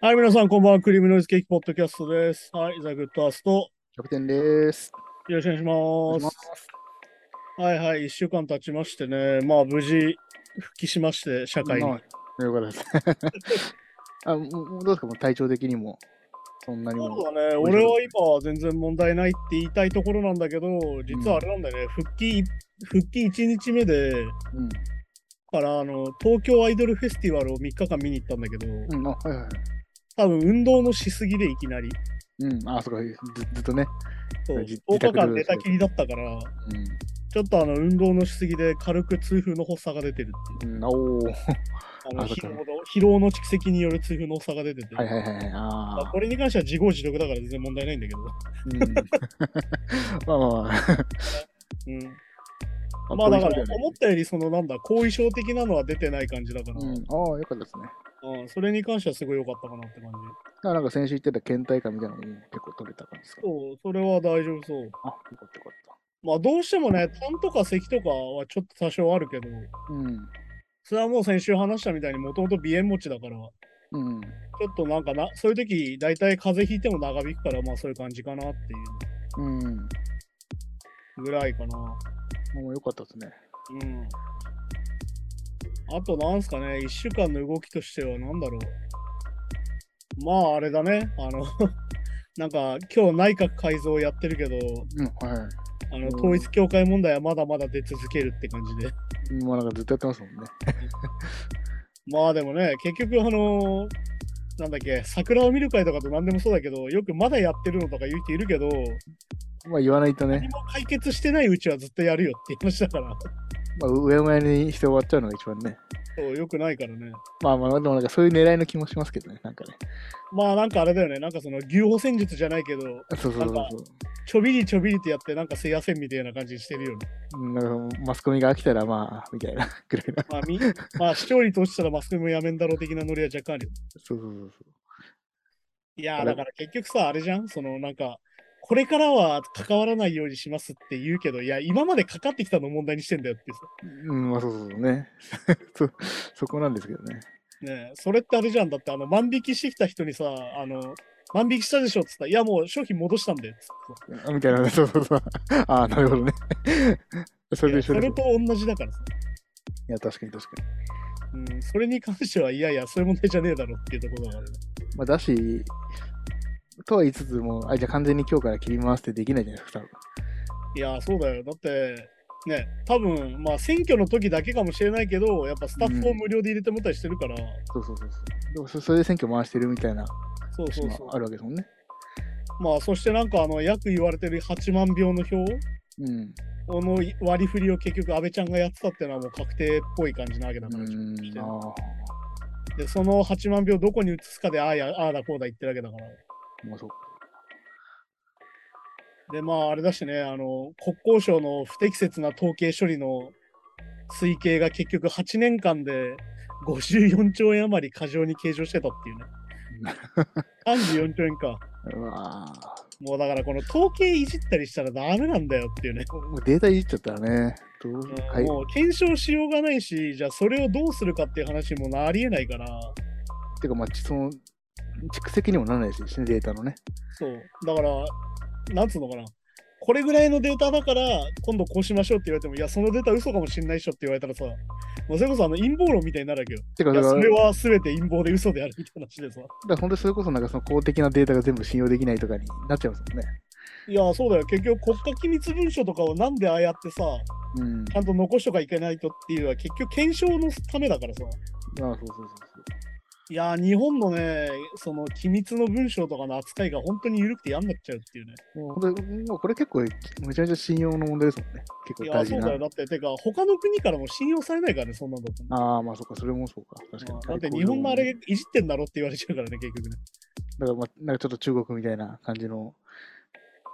はい、皆さん、こんばんは。クリームノイズケーキポッドキャストです。はい、ザ・グッドアースト、キャプテンです。よろしくお願いしお願いしま。ますす。はいはい、一週間経ちましてね、まあ、無事、復帰しまして、社会に。まあよかったです。あ、どうですか？もう体調的にも、そんなにも。そうだね、俺は今は全然問題ないって言いたいところなんだけど、実はあれなんだよね、復帰、復帰1日目で、うん。から、あの、東京アイドルフェスティバルを3日間見に行ったんだけど、うん、あ、はいはいはい。多分運動のしすぎでいきなり、うん、あ、そうか、ずずっとね。そうじ10日間寝たきりだったから、うん。ちょっとあの、運動のしすぎで軽く痛風の発作が出てるっていう。うん、おー。あのあそっか疲労の疲労の蓄積による痛風の差が出てて、はいはいはいはい。まああこれに関しては自業自得だから全然問題ないんだけど、あ。うん。まあまあまあ。うん、まあだから思ったよりそのなんだ後遺症的なのは出てない感じだから、うん、ああ、よかったですね。うんそれに関してはすごい良かったかなって感じ。あなんか先週言ってた倦怠感みたいなのも結構取れた感じですか？そう、それは大丈夫そう。あ、よかったよかっまあどうしてもね、痰とか咳とかはちょっと多少あるけど、た。うん。それはもう先週話したみたいにもともと鼻炎持ちだから、ちょうん。っとなんかな、そういう時大体風邪ひいても長引くから、まあそういう感じかなっていうん。うぐらいかな。もうよかったですね。うん。あと、なんすかね、1週間の動きとしては、なんだろう。まあ、あれだね。あの、なんか、今日内閣改造やってるけど、うん、はい。あの、うん統一教会問題はまだまだ出続けるって感じで。もうなんかずっとやってますもんね。まあでもね、結局、あのなんだっけ、桜を見る会とかと何でもそうだけど、よくまだやってるのとか言う人いるけど、まあ言わないとね何。も解決してないうちはずっとやるよって話だから、まあ、うやむやにして終わっちゃうのが一番ね。そう、よくないからね。まあまあ、でもなんかそういう狙いの気もしますけどね、なんかね。まあなんかあれだよね、なんかその牛歩戦術じゃないけど、そうそうそう。ちょびりちょびりとやって、なんかせやせんみたいな感じにしてるよね。うんなんかマスコミが飽きたらまあ、みたいなぐらいな。まあ、みまあ視聴率落ちたらマスコミもやめんだろう的なノリは若干あるよ。そうそうそうそいやだから結局さ、あれじゃん？そのなんか、これからは関わらないようにしますって言うけど、いや、今までかかってきたのを問題にしてんだよってさ。う。うん、まあそうそうそうね。そそこなんですけどね。ねえそれってあれじゃん。だって、あの、万引きしてきた人にさ、あの、万引きしたでしょって言ったら、いや、もう商品戻したんだよっつっみたいな、そうそうそう。ああ、なるほどね。それで一緒ですれと同じだからさ。いや、確かに確かに。うん、それに関しては、いやいや、そういう問題じゃねえだろっていうところだからね。まあだし、とは言いつつも、あ、じゃあ完全に今日から切り回してできないじゃないですか、多分。いや、そうだよ。だって、ね、多分まあ選挙の時だけかもしれないけど、やっぱスタッフを無料で入れてもらったりしてるから、そうそうそうそう。でもそそれで選挙回してるみたいなそうそうそうあ。るわけですもんね。まあ、そしてなんか、あの、約言われてる8万票の票うん。の割り振りを結局安倍ちゃんがやってたっていうのはもう確定っぽい感じなわけだから。で、その8万票どこに移すかで、ああや、ああだこうだ言ってるわけだから。もうそう。で、まあ、あれだしね、あの、国交省の不適切な統計処理の推計が結局8年間で54兆円余り過剰に計上してたっていうね。34兆円か。うわあ。もうだからこの統計いじったりしたらダメなんだよっていうね。もうデータいじっちゃったらね。どううんはい。もう検証しようがないし、じゃあそれをどうするかっていう話もなりえないから、てか、まあ、ちその、蓄積にもならないしね、データのね。そう。だから、なんつうのかな。これぐらいのデータだから、今度こうしましょうって言われても、いや、そのデータ嘘かもしんないっしょって言われたらさ、もうそれこそあの陰謀論みたいになるわけよ。てか、それは全て陰謀で嘘であるみたいな話でさ。だから本当にそれこそなんかその公的なデータが全部信用できないとかになっちゃいますもんね。いや、そうだよ。結局国家機密文書とかをなんでああやってさ、うん。ちゃんと残しとかいけないとっていうのは結局検証のためだからさ。ああ、そうそうそういやー、日本のね、その機密の文章とかの扱いが本当に緩くて嫌になっちゃうっていうね。そう。もう本当にもうこれ結構めちゃめちゃ信用の問題ですもんね。結いや、構大事なそうだよ。。だって、てか、他の国からも信用されないからね、そんなんだと。ああ、まあそうか、それもそうか。確かに。だって日本のあれいじってんだろって言われちゃうからね、結局ね。だから、まあ、なんかちょっと中国みたいな感じの。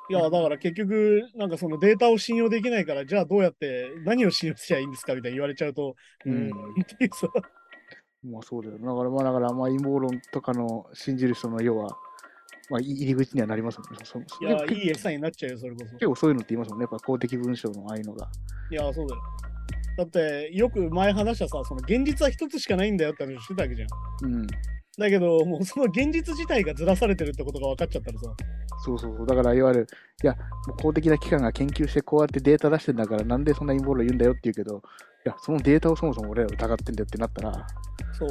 いや、だから結局、なんかそのデータを信用できないから、じゃあどうやって何を信用しちゃいいんですかみたいに言われちゃうと、ううんん、っていうさ。まあそうだよ。だから、まあだから、まあ陰謀論とかの信じる人の要は、まあ入り口にはなりますもんね。そそいや、でいい餌になっちゃうよ、それこそ。結構そういうのって言いますもんね。やっぱ公的文章のああいうのが。いや、そうだよ。だって、よく前話したさ、その現実は一つしかないんだよって話をしてたわけじゃん。うん。だけど、もうその現実自体がずらされてるってことが分かっちゃったらさ、そうそうそう。だから、いわゆる、いや、公的な機関が研究してこうやってデータ出してんだから、なんでそんな陰謀論言うんだよって言うけど、いや、そのデータをそもそも俺ら疑ってんだよってなったら、そう。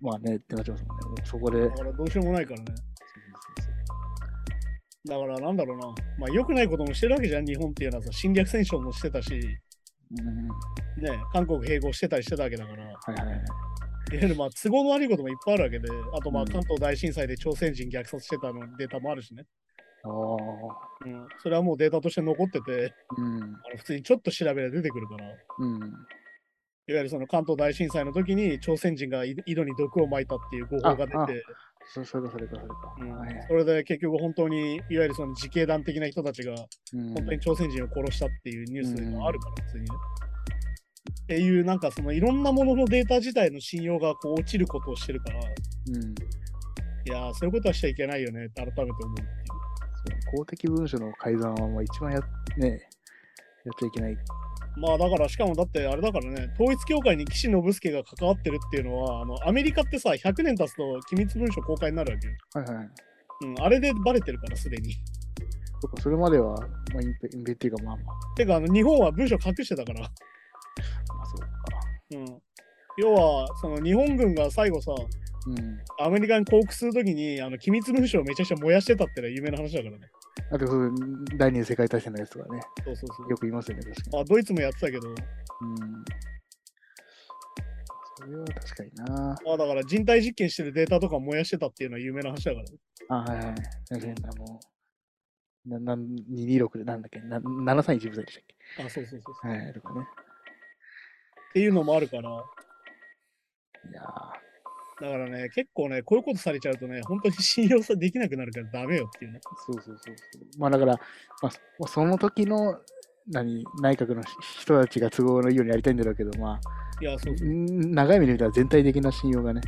まあね、ってなっちゃいますもんね。そこで。だからどうしようもないからね。だからなんだろうな。まあ良くないこともしてるわけじゃん、日本っていうのはさ、侵略戦争もしてたし、うん。ね、韓国併合してたりしてたわけだから、はいはいはい。ゆるまあ都合の悪いこともいっぱいあるわけで、あとまあうん関東大震災で朝鮮人虐殺してたのデータもあるしね。ああ。うん、それはもうデータとして残ってて、うん。あの普通にちょっと調べれば出てくるから、いわうん。ゆるその関東大震災の時に朝鮮人が井井戸に毒を撒いたっていう誤報が出て、そそれかそれかそれか。うんはいはいそれで結局本当にいわゆるその自警団的な人たちがうん本当に朝鮮人を殺したっていうニュースがあるから、普通にね。っていう、なんかそのいろんなもののデータ自体の信用がこう落ちることをしてるから、いうん。やー、そういうことはしちゃいけないよねって改めて思うっていう。公的文書の改ざんはまあ一番や,、ね、やっちゃいけない。まあだから、しかもだってあれだからね、統一教会に岸信介が関わってるっていうのは、あのアメリカってさ、100年経つと機密文書公開になるわけよ。はいはい。うん、あれでバレてるから、すでに。そっかそれまでは、まあ、隠蔽隠蔽っていうか、まあまあ、てか、あの日本は文書隠してたから。まあそうか。うん。要は、その日本軍が最後さ、うん。アメリカに降伏するときにあの機密文書をめちゃくちゃ燃やしてたってのは有名な話だからね。あとそう、第二次世界大戦のやつとかね、そうそうそう。よく言いますよね、確かに。あドイツもやってたけど、うん。それは確かにな。まあだから人体実験してるデータとか燃やしてたっていうのは有名な話だからね。あ、はいはい。確かに、あの、な、なん、226でなんだっけ？な ?731 部隊でしたっあ、そうそうそうそう。けはい、とかね。っていうのもあるから、いやだからね、結構ね、こういうことされちゃうとね、本当に信用さできなくなるからダメよっていうね。ーそうそうそうそう。まあだから、まあ、その時の、何、内閣の人たちが都合のいいようにやりたいんだろうけど、まあ、いや、そうそう。ん長い目で見たら全体的な信用がね、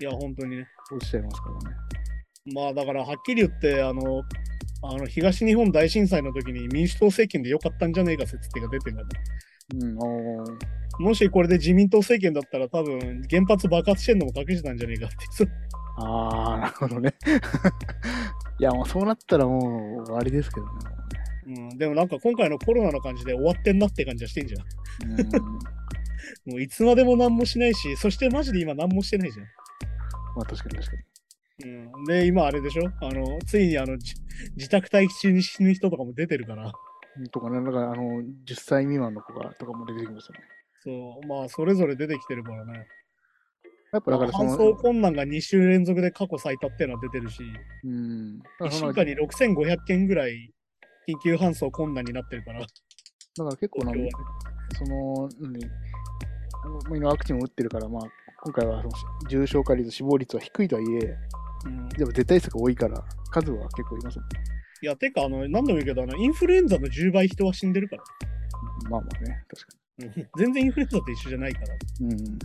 いや、本当にね。落ちちゃいますからね。まあだからはっきり言って、あの、あの東日本大震災の時に民主党政権でよかったんじゃねえか説っていうか出てるから、ね、うん、もしこれで自民党政権だったら多分原発爆発してんのも隠してたんじゃねえかって。ああ、なるほどね。いや、もうそうなったらもう終わりですけどね。うん、でもなんか今回のコロナの感じで終わってんなって感じはしてんじゃん。もうね もういつまでも何もしないし、そしてマジで今何もしてないじゃん。うん、まあ確かに確かに。うん、で、今あれでしょ？あの、ついにあの、じ自宅待機中に死ぬ人とかも出てるから、うんとかね、なんかあの、10歳未満の子がとかも出てきましたね。そう、まあ、それぞれ出てきてるからね。やっぱだからそ搬の、送困難が2週連続で過去最多っていうのは出てるし、うん。だか1らその週間に6500件ぐらい緊急搬送困難になってるから、だから結構なね、その、何あのもう今ワクチンを打ってるから、まあ、今回はその重症化率、死亡率は低いとはいえ、うん。でも絶対数が多いから、数は結構いますよね。いや、てか、あの、何でもいいけど、あの、インフルエンザの10倍人は死んでるから。まあまあね、確かうん全然インフルエンザと一緒じゃないから。に。うん。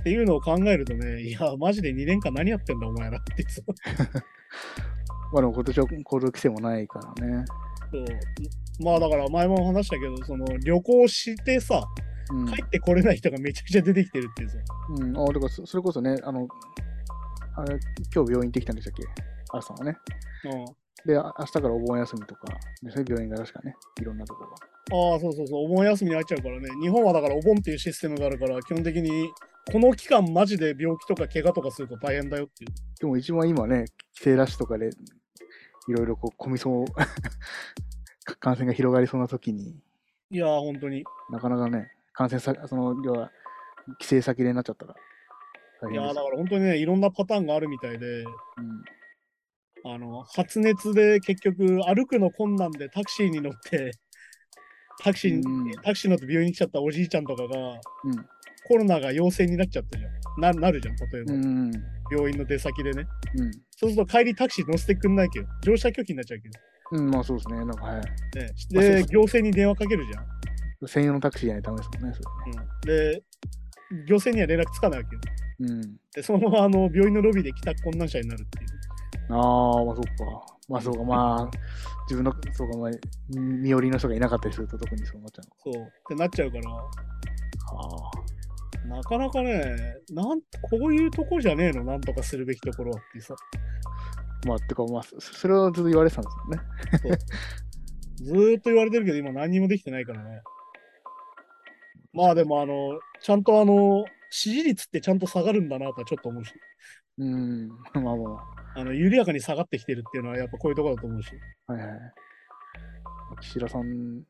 っていうのを考えるとね、いや、マジで2年間何やってんだ、お前らってそう。まあでも今年は行動規制もないからね。そうまあだから前も話したけど、その旅行してさ、うん。帰ってこれない人がめちゃくちゃ出てきてるっていうさ。うん、あだからそそれこそね、あの、あれ、今日病院行ってきたんでしたっけ？あさんはね。うんで、あ明日からお盆休みとか、でそういう病院が確かね、いろんなところが。ああ、そうそうそう、お盆休みに入っちゃうからね。日本はだからお盆っていうシステムがあるから、基本的にこの期間マジで病気とか怪我とかすると大変だよっていう。でも一番今ね、帰省ラッシュとかで、いろいろこう、込みそう、感染が広がりそうな時に、いやー、本当に。なかなかね、感染さ、その、要は、帰省先でなっちゃったら、大いやだから本当にね、いろんなパターンがあるみたいで、うんあの、発熱で結局歩くの困難でタクシーに乗って、タクシーに、うんタクシー乗って病院に来ちゃったおじいちゃんとかが、うんコロナが陽性になっちゃったじゃん。ななるじゃん、例えば、うん。病院の出先でね。うん。そうすると帰りタクシー乗せてくんないけど、乗車拒否になっちゃうけど。うん、まあそうですね。なんか、はい。ね、で、行政に電話かけるじゃん。専用のタクシーじゃないとダメですもんね、そで、行政には連絡つかないわけよ。れ。うん。で、そのままあの病院のロビーで帰宅困難者になるっていう。ああ、まあそうか。まあそうか、まあ、自分の、そうか、まあ、身寄りの人がいなかったりすると特にそうなっちゃうそう。ってなっちゃうから、ああ。なかなかね、なんこういうとこじゃねえの、なんとかするべきところはってさ、まあ、てか、まあ、そそれをずっと言われてたんですよね。ずーっと言われてるけど、今何にもできてないからね。まあでも、あの、ちゃんとあの、支持率ってちゃんと下がるんだなとはちょっと思うし、うん。まあまあの緩やかに下がってきてるっていうのはやっぱこういうところだと思うし。あ、はいはい。岸田さん、うん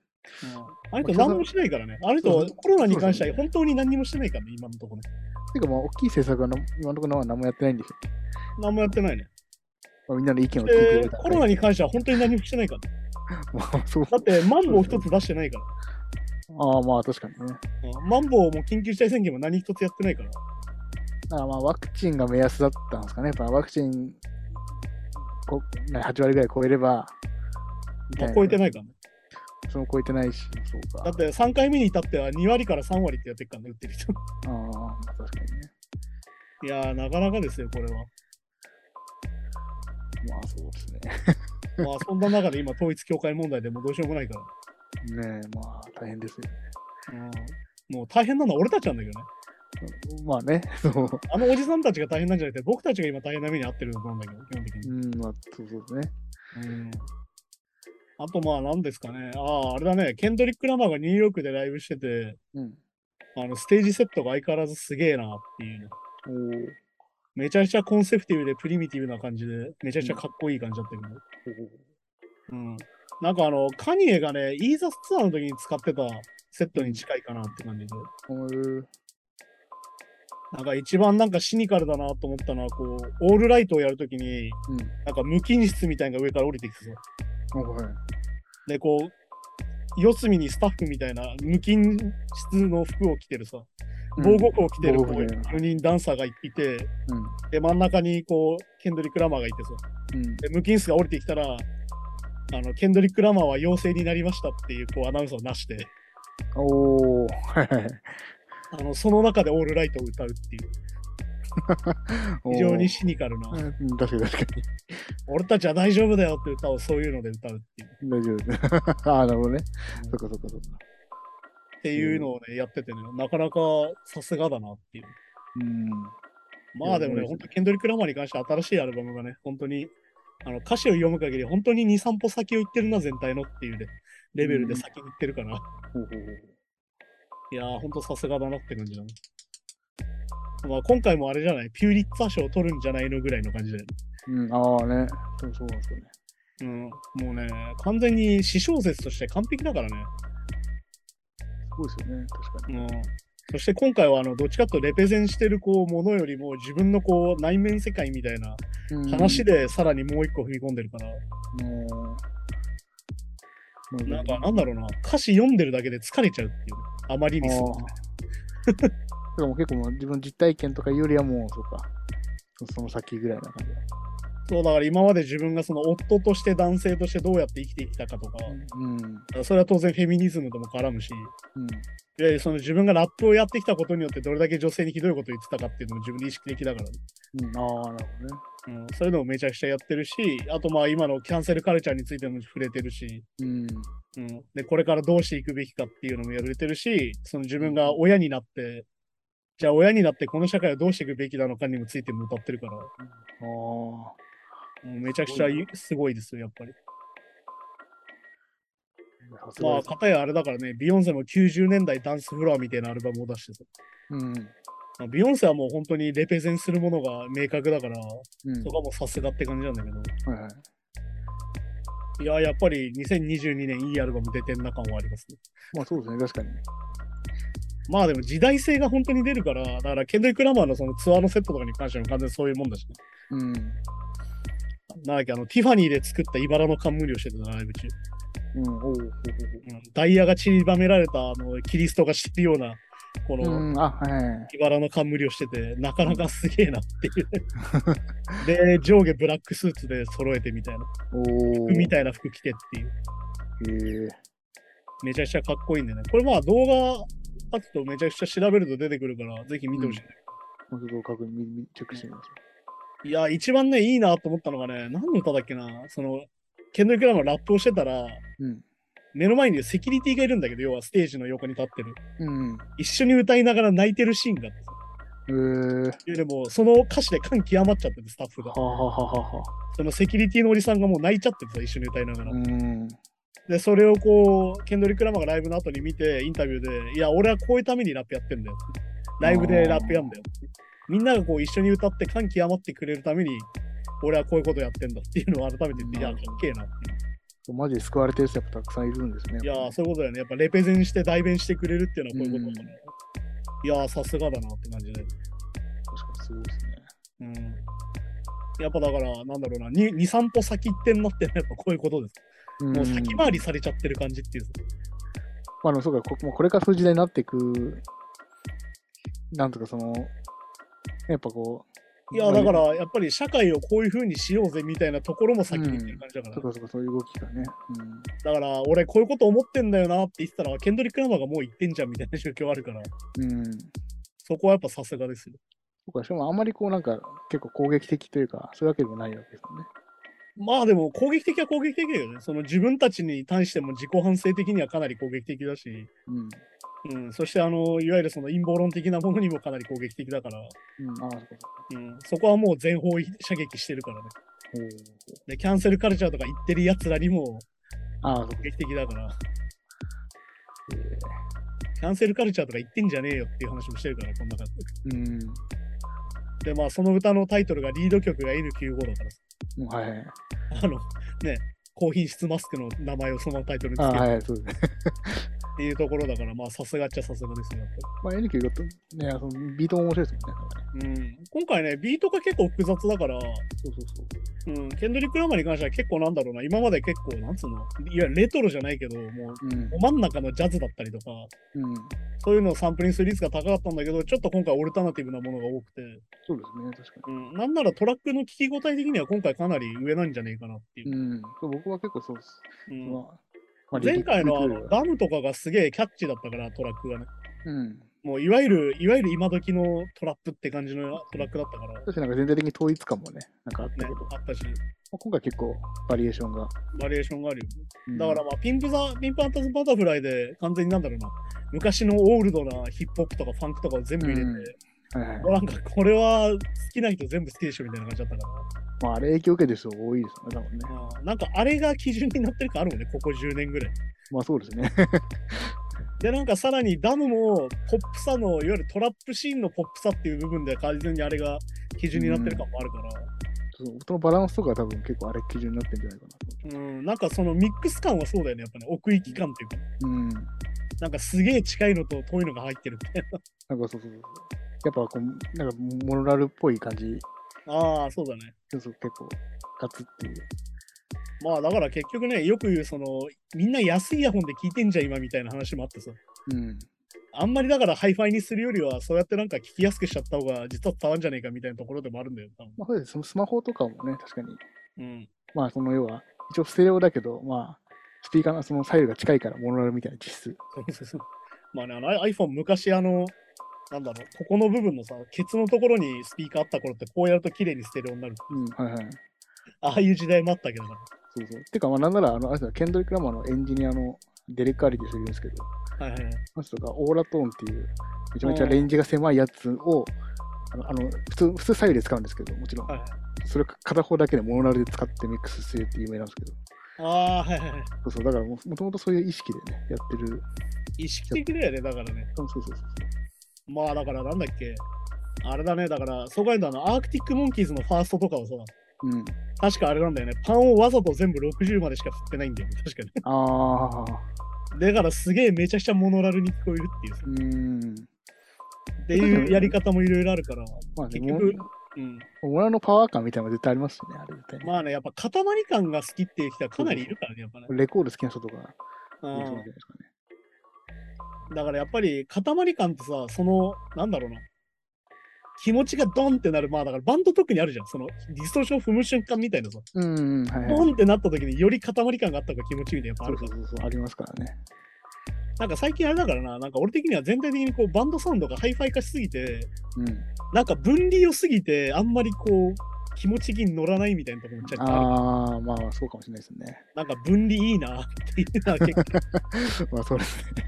あの人何もしてないからね。あの人そうそうコロナに関しては本当に何にもしてないからね、今のところね。てかまあ、大きい政策はな今のところは何もやってないんですよ。何もやってないね。まあ、みんなの意見を聞いてくでれた、らコロナに関しては本当に何もしてないからね。まあ、そう。だって、マンボウ一つ出してないかああ、まあ、確かにね。マンボウも緊急事態宣言も何一つやってないから。あまあ、ワクチンが目安だったんですかね。やっぱワクチンこな8割ぐらい超えれば、まあ、超えてないからね。その超えてないし、そうか。だって3回目に至っては2割から3割ってやってるからね、打ってる人。ああ、まあ確かにね。いやー、なかなかですよ、これは。まあそうですね。まあ、そんな中で今、統一教会問題でもうどうしようもないから。ねえ、まあ大変ですよね。うん、もう大変なのは俺たちなんだけどね。まあね、そう。あのおじさんたちが大変なんじゃなくて、僕たちが今大変な目に遭ってると思うんだけど、基本的に。うん、まあそうそうですね。うんあとまあ何ですかね。ああ、あれだね。ケンドリック・ラマーがニューヨークでライブしてて、うん。あのステージセットが相変わらずすげえなっていうね。おーめちゃくちゃコンセプティブでプリミティブな感じで、めちゃくちゃかっこいい感じだったけど。うん。なんかあの、カニエがね、イーザスツアーの時に使ってたセットに近いかなって感じで。おーなんか一番なんかシニカルだなと思ったのは、こう、オールライトをやるときに、うん。なんか無菌室みたいなのが上から降りてきてさ。おはい。で、こう、四隅にスタッフみたいな無菌質の服を着てるさ、防護服を着てるこう防護服ね4人ダンサーがいて、うん。で、真ん中にこう、ケンドリック・ラマーがいてさ、うん。で無菌室が降りてきたら、あの、ケンドリック・ラマーは陽性になりましたっていうこうアナウンスをなして、おー、はいはい。あの、その中でオールライトを歌うっていう、非常にシニカルな確かに確か俺たちは大丈夫だよって歌をそういうので歌うっていう。に。大丈夫です。ああ、なるほどね。そっかそっかそっか。っていうのをね、やっててね、なかなかさすがだなっていう。うん。まあでもね、本当ケンドリック・ラマーに関しては新しいアルバムがね、本当にあの歌詞を読む限り、本当に2、3歩先を行ってるな、全体のっていうね、レベルで先に行ってるから、ほうほうほういやー、本当さすがだなって感じだね。まあ今回もあれじゃない、ピューリッツァー賞を取るんじゃないのぐらいの感じだよね。うん、ああね。そうそうなんですよね。うん、もうね、完全に詩小説として完璧だからね。そうですよね。確かに。うん、そして今回はあのどっちかというとレペゼンしてるこうものよりも自分のこう内面世界みたいなうん話でさらにもう一個踏み込んでるから、もうなんかなんだろうな、歌詞読んでるだけで疲れちゃうっていうね、あまりにすごくあー。でも結構もう自分実体験とかよりはもう、そうか。そその先ぐらいな感じだ。そうだから今まで自分がその夫として男性としてどうやって生きてきたかとか、うん。それは当然フェミニズムとも絡むし、うん。いわゆるその自分がラップをやってきたことによってどれだけ女性にひどいことを言ってたかっていうのも自分で意識的だから、うん、ああ、なるほどね。うん、そういうのもめちゃくちゃやってるし、あとまあ今のキャンセルカルチャーについても触れてるし、うん。うん、でこれからどうしていくべきかっていうのもやられてるし、その自分が親になって、じゃあ親になってこの社会をどうしていくべきなのかにもついても歌ってるから、ああ。めちゃくちゃいすごいですよ、やっぱり。まあ、さすがです片やあれだからね、ビヨンセも90年代ダンスフロアみたいなアルバムを出してさ。うん。まあ、ビヨンセはもう本当にレペゼンするものが明確だから、うん。そこはもうさすがって感じなんだけど、はいはい。いや、やっぱり2022年いいアルバム出てんな感はありますね。まあそうですね、確かに。まあでも時代性が本当に出るから、だからケンドリック・ラマーのそのツアーのセットとかに関しても完全にそういうもんだし、ね、うん。なんだっけ、あの、ティファニーで作った茨の冠をしてたなライブ中。うん。おダイヤが散りばめられたあのキリストがしてるような、こほう。うのん。あ、はい。茨の冠をしてて、なかなかすげえなっていうね。で、上下ブラックスーツで揃えてみたいな。服みたいな服着てっていう。へえ。めちゃくちゃかっこいいんでね。これまあ動画あとめちゃくちゃ調べると出てくるから、ぜひ見てほしい、ねもうちょっと確認、チェックしてみます。いや、一番ね、いいなと思ったのがね、何の歌だっけな、その、ケンドリック・ラマーラップをしてたら、うん。目の前にセキュリティがいるんだけど、要はステージの横に立ってる。うん。一緒に歌いながら泣いてるシーンがあってさ。えー、でも、その歌詞で感極まっちゃってて、スタッフがは。あ、はあはそのセキュリティのおじさんがもう泣いちゃっててさ、一緒に歌いながら。うん。で、それをこう、ケンドリック・ラマーがライブの後に見て、インタビューで、いや、俺はこういうためにラップやってんだよ。ライブでラップやんだよ。みんながこう一緒に歌って感極まってくれるために、俺はこういうことやってんだっていうのを改めて言って、いや、かっけえなっていう。マジで救われてる人やっぱたくさんいるんですね。いやー、そういうことだよね。やっぱレペゼンして代弁してくれるっていうのはこういうことだから。いやー、さすがだなって感じで。確かにすごいですね。うん。やっぱだから、なんだろうな、2、2 3歩先行ってんなってのはやっぱこういうことです。うんもう先回りされちゃってる感じっていうさ。まあ、あのそうか、こもうこれからそういう時代になっていく、なんとかその、やっぱこう、いや、だから、やっぱり社会をこういう風にしようぜみたいなところも先にっていう感じだから。そうかそうか、そういう動きがね。だから、俺こういうこと思ってんだよなって言ってたら、ケンドリック・ラマーがもう言ってんじゃんみたいな状況あるから、うん。うん。そこはやっぱさすがですよ。そうか、しかもあんまりこうなんか結構攻撃的というか、そういうわけでもないわけですよね。まあでも攻撃的は攻撃的だよね。その自分たちに対しても自己反省的にはかなり攻撃的だし、うん。うん、そしてあの、いわゆるその陰謀論的なものにもかなり攻撃的だから、うん、あうん、そこはもう全方位射撃してるからね。で、キャンセルカルチャーとか言ってる奴らにも。攻撃的だから、えキャンセルカルチャーとか言ってんじゃねえよっていう話もしてるから、こんな感じーうん。で。で、まあその歌のタイトルがリード曲が N95 だからさはい。あの、ね、高品質マスクの名前をそのタイトルにつけるああ、はい、そうですね。っていうところだから、まあさすがっちゃさすがですよ、やっぱまあ、N 級がと、ね、そのビートも面白いですもんね。りうん。今回ね、ビートが結構複雑だから、そうそうそう。うん、ケンドリック・ラマーに関しては結構なんだろうな、今まで結構、なんつうの、いわゆるレトロじゃないけど、もう、うん。ど真ん中のジャズだったりとか、うん。そういうのをサンプリングする率が高かったんだけど、ちょっと今回オルタナティブなものが多くて、そうですね、確かうん、なんならトラックの聞き応え的には今回かなり上なんじゃねえかなっていに。う。うん。そは結構そうです。うん前回のあの DAMN とかがすげえキャッチーだったから、トラックがね。うん。もういわゆる、いわゆる今時のトラップって感じのトラックだったから、ね、確かになんか全体的に統一感もね、なんかあったけど、まあったし、あ今回結構バリエーションが。バリエーションがあるよね。うんだからまあ、 Pimp the、Pimp a Butterfly で完全になんだろうな、昔のオールドなヒップホップとかファンクとかを全部入れて、うんはいはい。なんかこれは好きな人全部好きでしょみたいな感じだったから、まあ、あれ影響受けてる人多いですよね、多分ね。まあなんかあれが基準になってるかあるもんね、ここ10年ぐらい。まあそうですね。で、なんかさらにダムもポップさの、いわゆるトラップシーンのポップさっていう部分で完全にあれが基準になってる感もあるから、そう音のバランスとか多分結構あれ基準になってるんじゃないかなとうん、なんかそのミックス感はそうだよね、やっぱね、奥行き感っていうか、思う。うん。なんかすげえ近いのと遠いのが入ってるみたいなんかそうそうそう。やっぱこう、なんかモノラルっぽい感じ。な。ああ、そうだね。そうそう結構、ガツっていう。まあだから結局ね、よく言うその、みんな安いイヤホンで聞いてんじゃん今みたいな話もあってさ。うん。あんまりだからハイファイにするよりは、そうやってなんか聞きやすくしちゃった方が実は伝わるんじゃねえかみたいなところでもあるんだよ、多分まあそうです。そのスマホとかもね、確かに。うん。まあその要は、一応ステレオだけど、まあ、スピーカーのその左右が近いからモノラルみたいな実質。そうそうそう。まあね、あの iPhone 昔あの、なんだろう、ここの部分のさ、ケツのところにスピーカーあった頃ってこうやると綺麗にステレオになる。うん、はいはい。ああいう時代もあったけどな。そうそう。てか、まあなんなら、あの、あれですよケンドリック・ラマーのエンジニアのデレック・アリって人いるんですけど、はいはいはい。その人がオーラトーンっていう、めちゃめちゃレンジが狭いやつを、あの、あの普通、普通左右で使うんですけど、もちろん。はいはい、それを片方だけでモノラルで使ってミックスするって有名なんですけど、ああ、はいはいはい。そうそう、だからももともとそういう意識でね、やってる。意識的だよね、だからね。そうそうそうそう。まあだからなんだっけ。あれだね、だから、そう考えあの、アークティック・モンキーズのファーストとかはさ、うん。確かあれなんだよね。パンをわざと全部60までしか振ってないんだよね、確かに。ああ、だからすげえめちゃくちゃモノラルに聞こえるっていうさうーん。っていうやり方もいろいろあるから、まあね、結局モ、うん。モノラルのパワー感みたいなのが絶対ありますよね、あれ絶対ね。まあね、やっぱ塊感が好きっていう人はかなりいるからね、やっぱね。レコード好きな人とか、うですかね。んだからやっぱり塊感ってさ、その、なんだろうな。気持ちがドンってなる、まあだからバンド特にあるじゃん。そのディストーションを踏む瞬間みたいなさ、うん、うん、はいはい。ドンってなった時により塊感があった方が気持ちいいみたいなやっぱあるから。そうありますからね。なんか最近あれだからな、なんか俺的には全体的にこうバンドサウンドがハイファイ化しすぎて、うん。なんか分離をすぎて、あんまりこう、気持ち的に乗らないみたいなところもちょっとある。ああ、まあそうかもしれないですね。なんか分離いいなっていうのは結構、まあそうですね。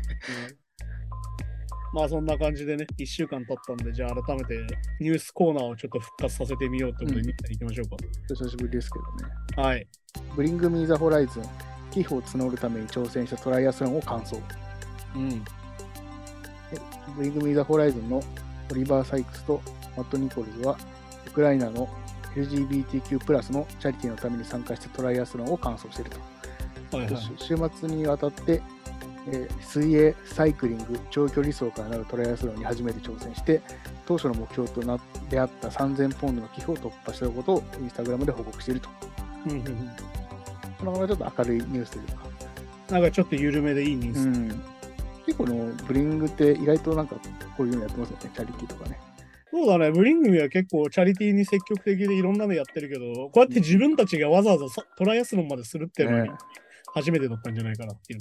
うんまあそんな感じでね、1週間経ったんで、じゃあ改めてニュースコーナーをちょっと復活させてみようってことでうん見ていきましょう久しぶりですけどね。か。はい。ブリング・ミー・ザ・ホライズン、寄付を募るために挑戦したトライアスロンを完走。うん。ブリング・ミー・ザ・ホライズンのオリバー・サイクスとマット・ニコルズは、ウクライナの LGBTQ+, のチャリティーのために参加したトライアスロンを完走していると。はいはい。週末にわたって、えー水泳、サイクリング、長距離走からなるトライアスロンに初めて挑戦して、当初の目標となってあった3000ポンドの寄付を突破したことをインスタグラムで報告していると。このままちょっと明るいニュースというか、なんかちょっと緩めでいいニュース。うん、結構のブリングって意外となんかこういうのやってますよね、チャリティーとかね。そうだね、ブリングミは結構チャリティーに積極的でいろんなのやってるけど、こうやって自分たちがわざわざさトライアスロンまでするっていうのはね初めてだったんじゃないかなっていう。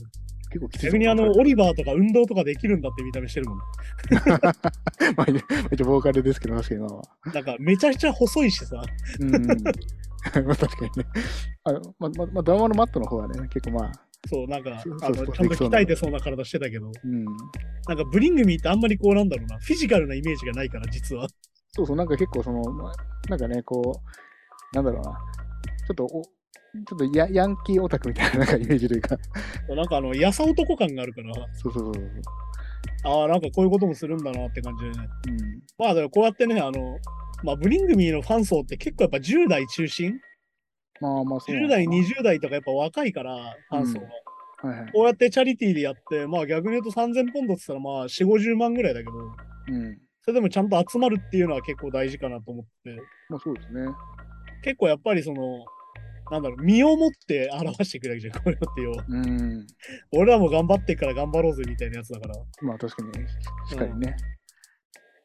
結構きつい逆にあの、オリバーとか運動とかできるんだって見た目してるもん。まあ、一応ボーカルですけど、確かにまあまあ。なんかめちゃくちゃ細いしさ、うん。まあ確かにね。あまままあ、ドラマのマットの方はね、結構まあ、そう、なんか、あのちゃんと鍛えてそうな体してたけど、うん。なんかブリングミーってあんまりこうなんだろうな、フィジカルなイメージがないから、実は。そうそう、なんか結構その、まあなんかね、こう、なんだろうな、ちょっとお、ちょっとヤヤンキーオタクみたいななんかイメージというか、なんかあの、やさ男感があるから、そうそうそうそう。ああ、なんかこういうこともするんだなって感じでね。うん。まあでもこうやってね、あの、まあブリングミーのファン層って結構やっぱ10代中心？まあまあそうな ?10 のか代、な。20代とかやっぱ若いから、ファン層が。はいはい。こうやってチャリティーでやって、まあ逆に言うと3000ポンドって言ったらまあ4、50万ぐらいだけど、うん。それでもちゃんと集まるっていうのは結構大事かなと思って、まあそうですね。結構やっぱりその、なんだろう、身をもって表してくるわけじゃん、こういうのってよ。うん。俺らも頑張ってっから頑張ろうぜみたいなやつだから。まあ確かに、しっかりね。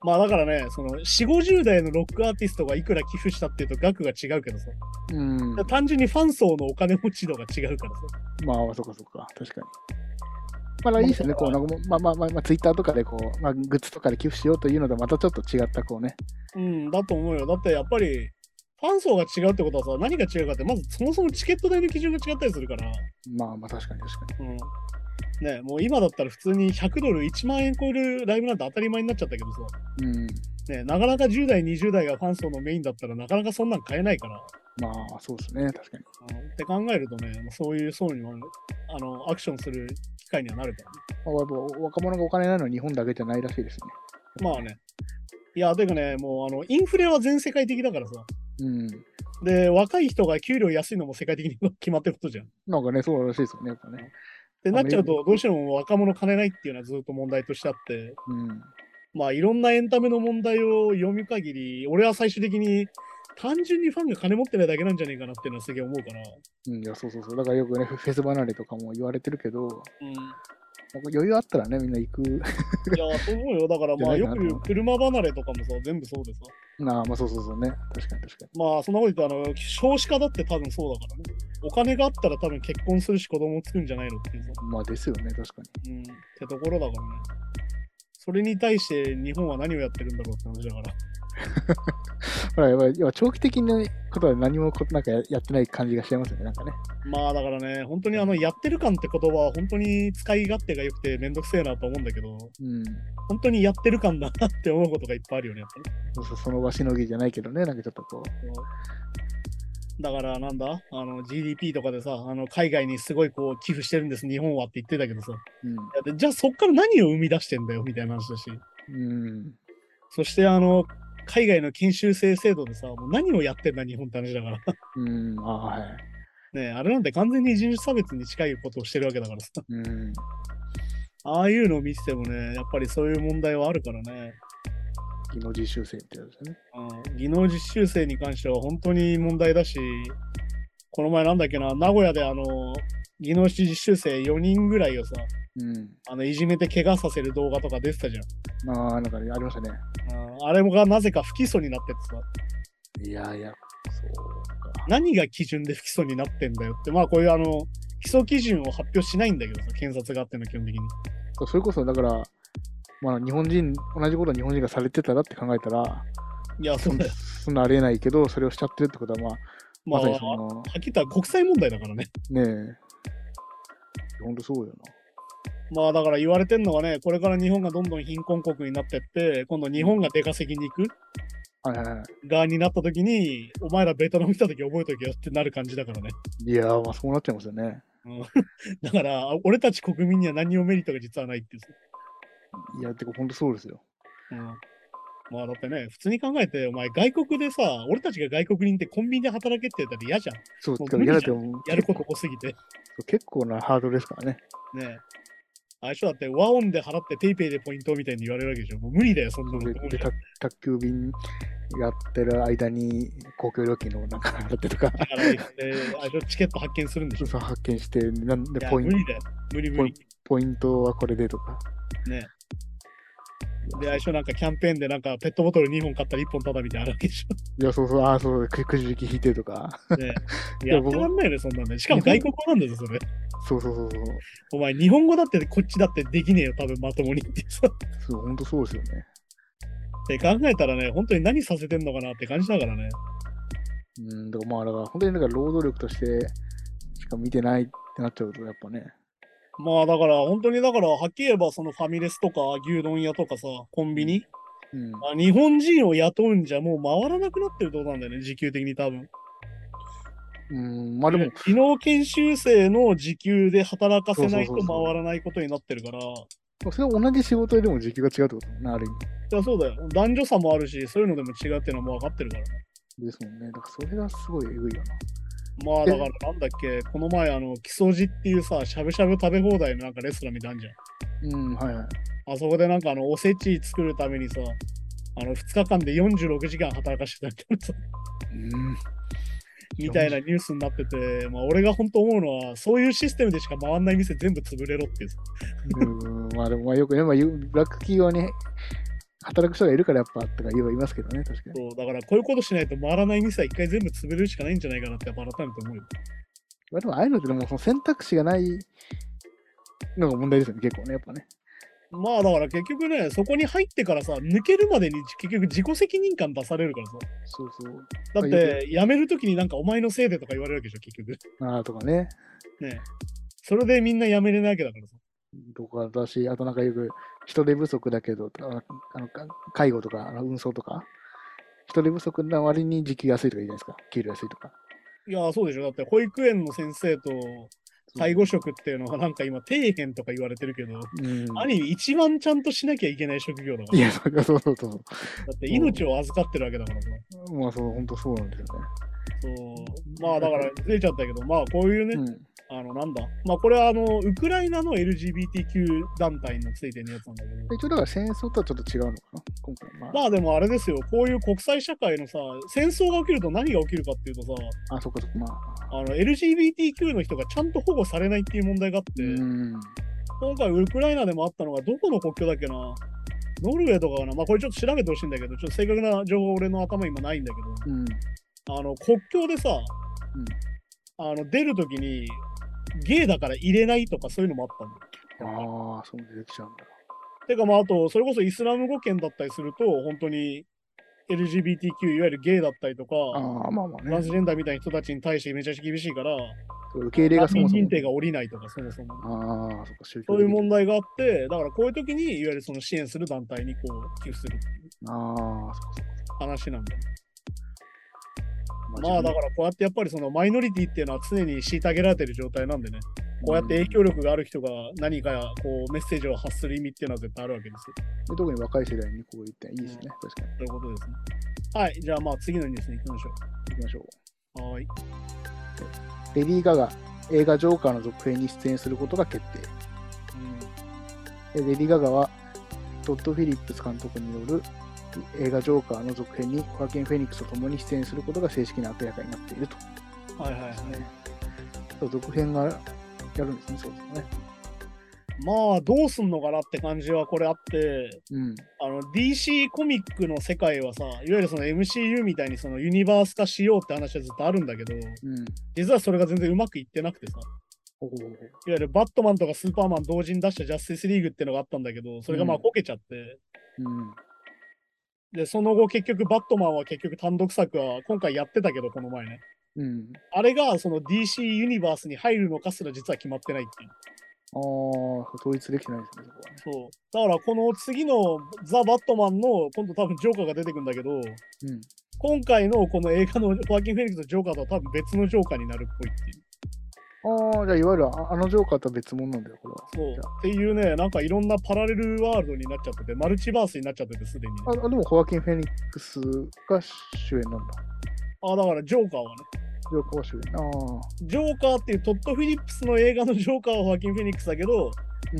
まあだからね、その4、50代のロックアーティストがいくら寄付したっていうと額が違うけどさ、うん。単純にファン層のお金持ち度が違うからさ。まあ、そっかそっか、確かに。まあ、いいですよね、こう、なんかまあまあまあ、まあ、ツイッターとかでこう、まあ、グッズとかで寄付しようというのとまたちょっと違った、こうね。うん、だと思うよ。だってやっぱり、ファン層が違うってことはさ、何が違うかって、まずそもそもチケット代の基準が違ったりするから、まあまあ、確かに確かに。うん。ね、もう今だったら普通に100ドル1万円超えるライブなんて当たり前になっちゃったけどさ、うん。ね、なかなか10代、20代がファン層のメインだったらなかなかそんなん買えないから、まあ、そうですね、確かに。うんって考えるとね、そういう層にもあのアクションする機会にはなるからね。まあ、やっぱ若者がお金ないのは日本だけじゃないらしいですね。まあね。いや、てかね、もうあのインフレは全世界的だからさ。うん。で、若い人が給料安いのも世界的に決まってることじゃん。っなんかね、そうらしいですよね、やっぱね。てなっちゃうと、どうしても若者金ないっていうのはずっと問題としてあって、うん。まあいろんなエンタメの問題を読む限り、俺は最終的に単純にファンが金持ってないだけなんじゃねえかなっていうのはすげえ思うから。うん、いや、そうそうそう。だからよくね、フフェス離れとかも言われてるけど、うん。余裕あったらね、みんな行く。いや、そう思うよ。だからまあよく言う車離れとかもさ、全部そうでさ。なあ、まあそうそうそうね。確かに確かまあそんなこと言うと、あの、少子化だって多分そうだからね。お金があったら多分結婚するし子供を作るんじゃないのっていうさ。に。まあですよね、確かに。うん。ってところだからね。それに対して日本は何をやってるんだろうって話だから。ほら、やっぱ長期的なことは何もこなんかややってない感じがしちゃいますよね、なんかね。まあだからね、本当にあの、やってる感って言葉は本当に使い勝手が良くてめんどくせえなと思うんだけど、うん。本当にやってる感だなって思うことがいっぱいあるよね、やっぱり。そうそうその場しのぎじゃないけどね、なんかちょっとこだからなんだ？あの GDP とかでさ、あの海外にすごいこう寄付してるんです、日本はって言ってたけどさ、う。いやでじゃあそっから何を生み出してんだよ？みたいな話だし、うん。うん。そしてあの海外の研修生制度でさ、もう何をやってんだ日本って話だから。うん。ああ、はい。ねえあれなんて完全に人種差別に近いことをしてるわけだからさ、うん。ああいうのを見ててもね、やっぱりそういう問題はあるからね。技能実習生ってやつですよね。うん技能実習生に関しては本当に問題だし、この前なんだっけな、名古屋であの、技能実習生4人ぐらいをさ、うん。あのいじめて怪我させる動画とか出てたじゃん。まあ、なんかね、ありましたね。うんあれもがなぜか不起訴になっててさ、いやいや、そうか。何が基準で不起訴になってんだよって、まあこういうあの、基礎基準を発表しないんだけどさ、検察があってんの基本的に。それこそ、だから、まあ、日本人、同じこと日本人がされてたらって考えたら、いや、そうだよ。そんなありえないけど、それをしちゃってるってことは、まあ、まあ、まさにはその、っきり言ったら国際問題だからね。ねえ。ほんとそうよまあだから言われてんのがね、これから日本がどんどん貧困国になってって、今度日本が出稼ぎに行くな。はいはいはい。側になった時に、お前らベトナム来た時覚えとけよってなる感じだからね。いやー、まあそうなっちゃいますよね。だから、あ俺たち国民には何もメリットが実はないっていう。いや、てかほんとそうですよ。うんまあだってね、普通に考えて、お前外国でさ、俺たちが外国に行ってコンビニで働けって言ったら嫌じゃん。そう、嫌だってもやること多すぎて。結構なハードルですからね。ねあれでしょだって和音で払ってペイペイでポイントみたいに言われるわけでしょ。もう無理だよ、そんなの。でで宅宅急便やってる間に公共料金のなんか払ってとか、だあれでしょチケット発見するんでしょ。そう発見して、なんでポイン無理だよ。無理無理。ポイントはこれでとか。ねで、最初なんかキャンペーンでなんかペットボトル2本買ったら1本タダみたいなのあるわけでしいや、そうそう、ああ、そう、くくじ引き引いてとか。ょ。ね いややってらんないよね、そんなんね。しかも外国語なんだぞ、それ。そうそうそうそう。お前、日本語だってこっちだってできねえよ、多分まともにってさ。そう、ほんとそうですよね。って考えたらね、本当に何させてんのかなって感じだからね。うん、だからまあ、だから本当にだから労働力としてしか見てないってなっちゃうと、やっぱね。まあだから、本当にだから、はっきり言えばそのファミレスとか牛丼屋とかさ、コンビニ、うん。まあ、日本人を雇うんじゃもう回らなくなってるってことなんだよね、時給的に多分。うん、まあでも、技能研修生の時給で働かせないと回らないことになってるから、いそれは同じ仕事でも時給が違うってことだもんね、ある意味。やそうだよ。男女差もあるし、そういうのでも違うっていうのはもう分かってるからね。ですもんね。だからそれがすごいえぐいよな。まあだからなんだっけ、この前あの、木曽路っていうさ、しゃぶしゃぶ食べ放題のなんかレストランみたいなんじゃん。うん、はいはい。あそこでなんかあの、おせち作るためにさ、あの、2日間で46時間働かしてたみたいなさうん。みたいなニュースになってて、まあ俺が本当思うのは、そういうシステムでしか回んない店全部潰れろっていうさ。うん、まあでもまあよくね、まあ、ブラック企業に働く人がいるからやっぱとか言えばいますけどね、確かに。そうだからこういうことしないと回らない店は一回全部潰れるしかないんじゃないかなってやっぱ改めて思うよ。まあでもああいうのってでもその選択肢がないのが問題ですよね、結構ね、やっぱね。まあだから結局ね、そこに入ってからさ、抜けるまでに結局自己責任感出されるからさ。そうそう。だって、辞めるときになんかお前のせいでとか言われるわけでしょ、結局。ああとかね。ねそれでみんな辞めれないわけだからさ。とかだし、あとなんかよく人手不足だけど、ああのか介護とかあの運送とか、人手不足な割に時給安いとかいいじゃないですか。給料安いとか。いや、そうでしょ。だって保育園の先生と介護職っていうのはなんか今底辺とか言われてるけど、うん。ある意味一番ちゃんとしなきゃいけない職業だから。いや、そうそうそう。だって命を預かってるわけだからさ。まあそう、本当そうなんですよそう。まあだからずれちゃったけど、まあこういうね、ね。あのなんだ。まあこれはあの、ウクライナの LGBTQ 団体についてのやつなんだけどうん。。一応だから戦争とはちょっと違うのかな、今回。まあ、まあでもあれですよ、こういう国際社会のさ、戦争が起きると何が起きるかっていうとさ、あ、そっかそっか、まあ。あの LGBTQ の人がちゃんと保護されないっていう問題があって、うん。今回ウクライナでもあったのがどこの国境だっけな？ノルウェーとかかな？まあこれちょっと調べてほしいんだけど、ちょっと正確な情報俺の頭今ないんだけど、うん。あの国境でさ、あの出るときにゲイだから入れないとかそういうのもあったんだよ。ああ、そう出てきちゃうんだ。てかまああと、それこそイスラム語圏だったりすると、本当に LGBTQ、いわゆるゲイだったりとか、ああ、まあまあねトランス。ジェンダーみたいな人たちに対してめちゃくちゃ厳しいから、受け入れがそもそも認。定が下りないとか、そもそも。ああ、そっか、そういう問題があって、だからこういう時に、いわゆるその支援する団体にこう寄付するっていうああ、そっかそ。話なんだよ。ままあだからこうやってやっぱりそのマイノリティっていうのは常に虐げられてる状態なんでね、こうやって影響力がある人が何かこうメッセージを発する意味っていうのは絶対あるわけですよ。で特に若い世代にこう言っていいですね。確かに。ということですね。はい、じゃあまあ次のニュースに行きましょ行きましょう。う。はーい。レディー・ガガ、映画ジョーカーの続編に出演することが決定。えレディー・ガガは、トッド・フィリップス監督による映画ジョーカーの続編にホアキン・フェニックスと共に出演することが正式に明らかになっていると。うん、はいはいはい。続編がやるんですね、そうですね。まあどうすんのかなって感じはこれあって、うん。あの DC コミックの世界はさ、いわゆるその MCU みたいにそのユニバース化しようって話はずっとあるんだけど、うん。実はそれが全然うまくいってなくてさ、いわゆるバットマンとかスーパーマン同時に出したジャスティスリーグっていうのがあったんだけど、それがまあうんこけちゃって、うん。で、その後結局バットマンは結局単独作は今回やってたけど、この前ね。うん。あれがその DC ユニバースに入るのかすら実は決まってないっていう。ああ、統一できてないですね、そこはね。そう。だからこの次のザ・バットマンの今度多分ジョーカーが出てくるんだけど、うん。今回のこの映画の ホアキン・フェニックスのジョーカーとは多分別のジョーカーになるっぽいっていう。ああ、じゃあいわゆるああのジョーカーとは別物なんだよ、これは。そう。っていうね、なんかいろんなパラレルワールドになっちゃってて、マルチバースになっちゃってて、すでにね、ああでも、ホアキン・フェニックスが主演なんだ。あ、だからジョーカーはね、ジョーカーは主演。ああ。ジョーカーっていうトッド・フィリップスの映画のジョーカーはホアキン・フェニックスだけど、うん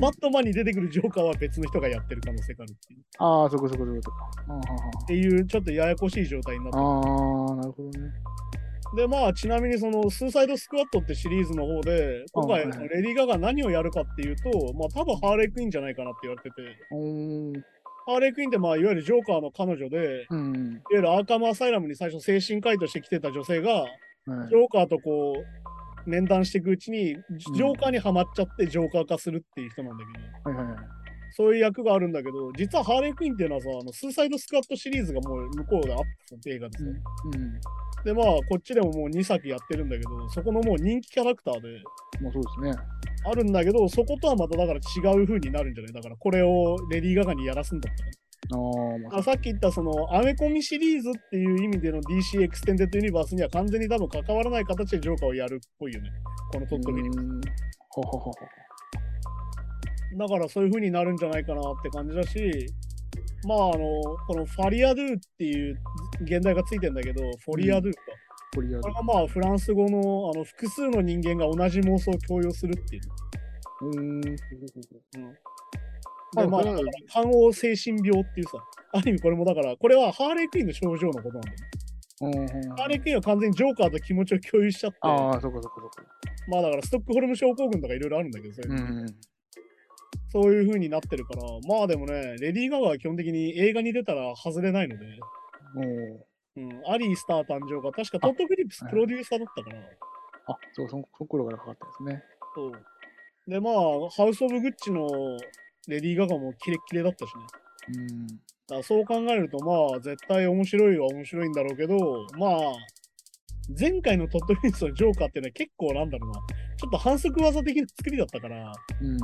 バットマンに出てくるジョーカーは別の人がやってる可能性があるっていう。ああ、そこそこそこそこ。っていうちょっとややこしい状態になってるあああ、なるほどね。で、まあ、ちなみにその、スーサイドスクワットってシリーズの方で、今回、レディー・ガが何をやるかっていうと、まあ、多分ハーレークイーンじゃないかなって言われてて。ハーレークイーンって、まあ、いわゆるジョーカーの彼女で、いわうん。ゆるアーカム・アサイラムに最初精神科医として来てた女性が、はいジョーカーとこう、面談していくうちに、ジョーカーにはまっちゃって、ジョーカー化するっていう人なんだけど、はいはいはい。そういう役があるんだけど、実はハーレークイーンっていうのはさ、あのスーサイドスクワットシリーズがもう向こうであった映画ですよ。うん。で、まあ、こっちでももう2作やってるんだけど、そこのもう人気キャラクターで、まあそうですね。あるんだけど、そことはまただから違う風になるんじゃない？だからこれをレディー・ガガにやらすんだったら。ああ、まああさっき言ったそのアメコミシリーズっていう意味での DC エクステンデッドユニバースには完全に多分関わらない形でジョーカーをやるっぽいよね。このトッド・フィリップうーんほほほほ。だからそういう風になるんじゃないかなって感じだし、まああの、このファリアドゥっていう現代がついてんだけど、フォリアドゥか。コリアこれがまあフランス語のあの複数の人間が同じ妄想を共有するっていう。うーん。で、あまあ、だから肝黄精神病っていうさ、ある意味これもだから、これはハーレークイーンの症状のことなんだよね。うんうんハーレークイーンは完全にジョーカーと気持ちを共有しちゃって、ああ、そこそこそこ。まあだからストックホルム症候群とかいろいろあるんだけど、そういう,、うん。そういう風になってるから、まあでもね、レディー・ガガは基本的に映画に出たら外れないので、うん、アリー・スター誕生が確かトッド・フィリップスプロデューサーだったから、あ、そう、そのその頃からかかったですね。そう。で、まあ、ハウス・オブ・グッチのレディー・ガガもキレッキレだったしね。うん。だそう考えると、まあ、絶対面白いは面白いんだろうけど、まあ、前回のトッド・フィリップスのジョーカーっていうのは結構なんだろうな、ちょっと反則技的な作りだったから、うん。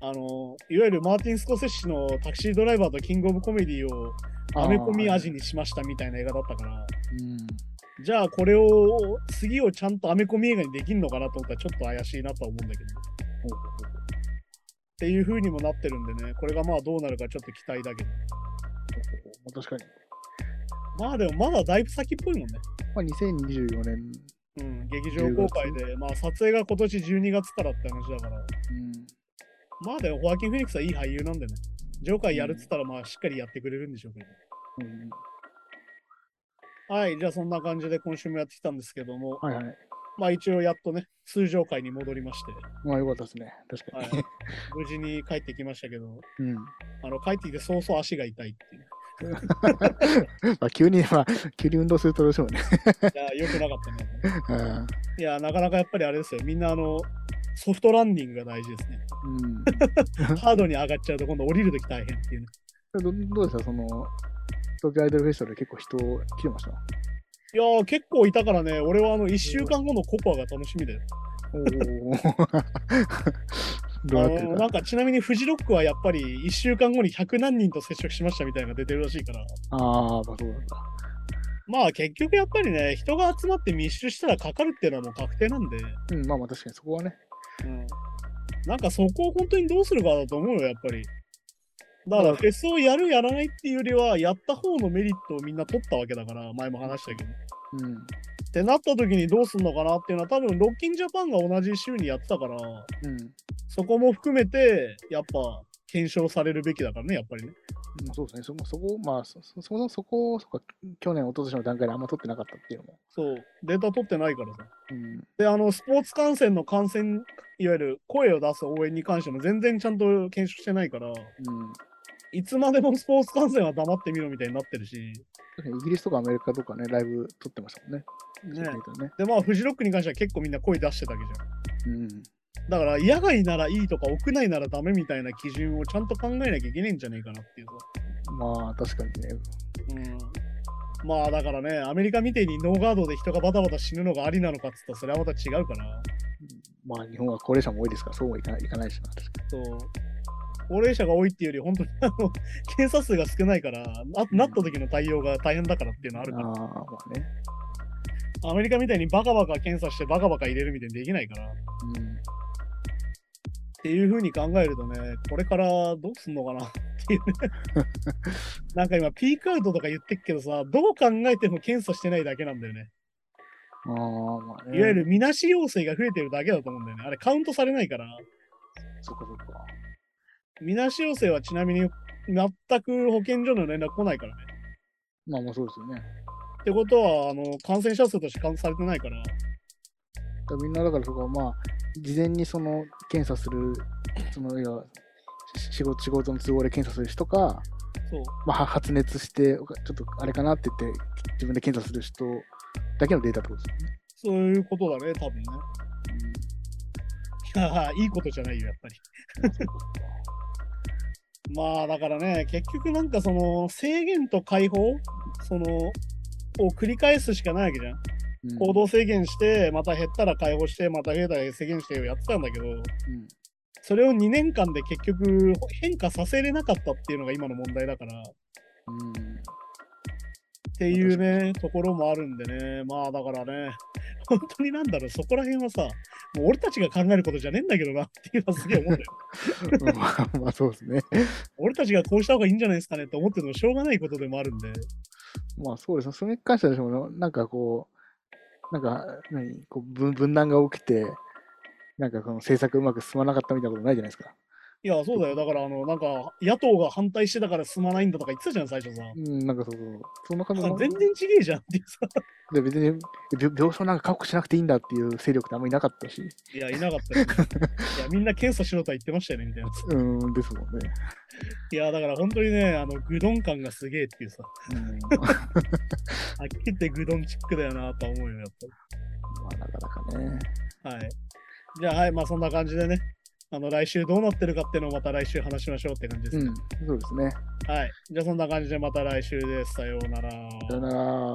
あの、いわゆるマーティン・スコセッシのタクシードライバーとキング・オブ・コメディをアメコミ味にしましたみたいな映画だったから、うん。じゃあこれを、次をちゃんとアメコミ映画にできるのかなと思ったらちょっと怪しいなとは思うんだけど。っていう風にもなってるんでね、これがまあどうなるかちょっと期待だけど。確かに。まあでもまだだいぶ先っぽいもんね。まあ、2024年。うん、劇場公開で、まあ撮影が今年12月からって話だから、うん。まあでもホアキン・フェニックスはいい俳優なんでね、ジョーカーやるっつったらまあしっかりやってくれるんでしょうけど。うんはい、じゃあそんな感じで今週もやってきたんですけども、はいはい。まあ一応やっとね、通常回に戻りまして、まあよかったですね。確かに。はい、無事に帰ってきましたけど、うん。あの帰ってきて早々足が痛いっていう。まあ急に、まあ、急に運動するとどうしてもね。いや、よくなかったね。うんいや、なかなかやっぱりあれですよ。みんなあの、ソフトランディングが大事ですね。うん。ハードに上がっちゃうと今度降りるとき大変っていうね。どどうでした？その、東京アイドルフェスティバルで結構人来てました？いやー、結構いたからね、俺はあの、1週間後のココアが楽しみだよ。お なん。かちなみにフジロックはやっぱり1週間後に100何人と接触しましたみたいなのが出てるらしいから。ああ、まあそうなんだ。まあ結局やっぱりね、人が集まって密集したらかかるっていうのはもう確定なんで、うん、まあまあ確かにそこはね。うん、なんかそこを本当にどうするかだと思うよ、やっぱり。だからフェスをやるやらないっていうよりは、やった方のメリットをみんな取ったわけだから、前も話したけど。うん。ってなった時にどうすんのかなっていうのは多分ロッキンジャパンが同じ週にやってたから、うん。そこも含めてやっぱ検証されるべきだからね、やっぱりね。まあ、そうですね。そこ、そこ、まあ、そそそこ、そこ、そこ、去年、一昨年の段階であんま取ってなかったっていうのも。そう、データ取ってないからさ。うん。で、あの、スポーツ観戦の観戦、いわゆる声を出す応援に関しても全然ちゃんと検証してないから、うん。いつまでもスポーツ観戦は黙ってみろみたいになってるし、イギリスとかアメリカとかね、ライブ撮ってましたもんね。ね。ねで、まあ、フジロックに関しては結構みんな声出してたわけじゃん。うん。だから、野外ならいいとか、屋内ならダメみたいな基準をちゃんと考えなきゃいけないんじゃないかなっていうさ。まあ、確かにね。うん。まあだからね、アメリカみてえにノーガードで人がバタバタ死ぬのがありなのかっつったらそれはまた違うから。まあ、日本は高齢者も多いですから、そうもいかないいかないしな。そう。高齢者が多いっていうより、本当にあの検査数が少ないから、あなった時の対応が大変だからっていうのはあるに。かああ、まあね。ら、アメリカみたいにバカバカ検査してバカバカ入れるみたいにできないから。うん。っていう風に考えるとね、これからどうすんのかなっていうね。なんか今、ピークアウトとか言ってっけどさ、どう考えても検査してないだけなんだよね。ああ、まあね。いわゆるみなし陽性が増えてるだけだと思うんだよね。あれカウントされないから。そっかそっか。みなし陽性はちなみに全く保健所の連絡来ないからね。まあ、まあそうですよね。ってことは、あの、感染者数としてカウントされてないから。みんなだからそこはまあ、事前にその検査する、その要はし仕事仕事の都合で検査する人か、そう。まあ、は発熱して、ちょっとあれかなって言って、自分で検査する人だけのデータってことですよね。そういうことだね、多分ね。いや いいことじゃないよ、やっぱり。まあ、だからね、結局なんかその制限と解放その、を繰り返すしかないわけじゃん。うん行動制限して、また減ったら解放して、また増えたら制限してやってたんだけど、うんそれを2年間で結局変化させれなかったっていうのが今の問題だから、っうんていうね、ところもあるんでね、まあだからね、本当になんだろう、そこら辺はさ、もう俺たちが考えることじゃねえんだけどなっていうのはすげえ思うんだよ。まあ、まあそうですね。俺たちがこうした方がいいんじゃないですかねって思ってるのもしょうがないことでもあるんで、まあそうですね。それに関してはも、なんかこう、なんか、何、こう分分断が起きて、なんかその政策うまく進まなかったみたいなことないじゃないですか。いや、そうだよ。だから、あの、なんか、野党が反対してたから進まないんだとか言ってたじゃん、最初さ。うん、なんかそうそう。そんな感じ全然違えじゃんっていうさ。で別に病病床なんか確保しなくていいんだっていう勢力ってあんまりいなかったし。いや、いなかったよ、いや、みんな検査しろとは言ってましたよね、みたいな。うん、ですもんね。いや、だから本当にね、あの、グドン感がすげえっていうさ。うん、はっきり言ってグドンチックだよなとは思うよ、やっまあなかなかね。ぱり。はい。じゃあ、はい、まあそんな感じでね。あの、来週どうなってるかっていうのをまた来週話しましょうって感じですね。うん、そうですね。はい。じゃあそんな感じでまた来週です。さようなら。さよなら。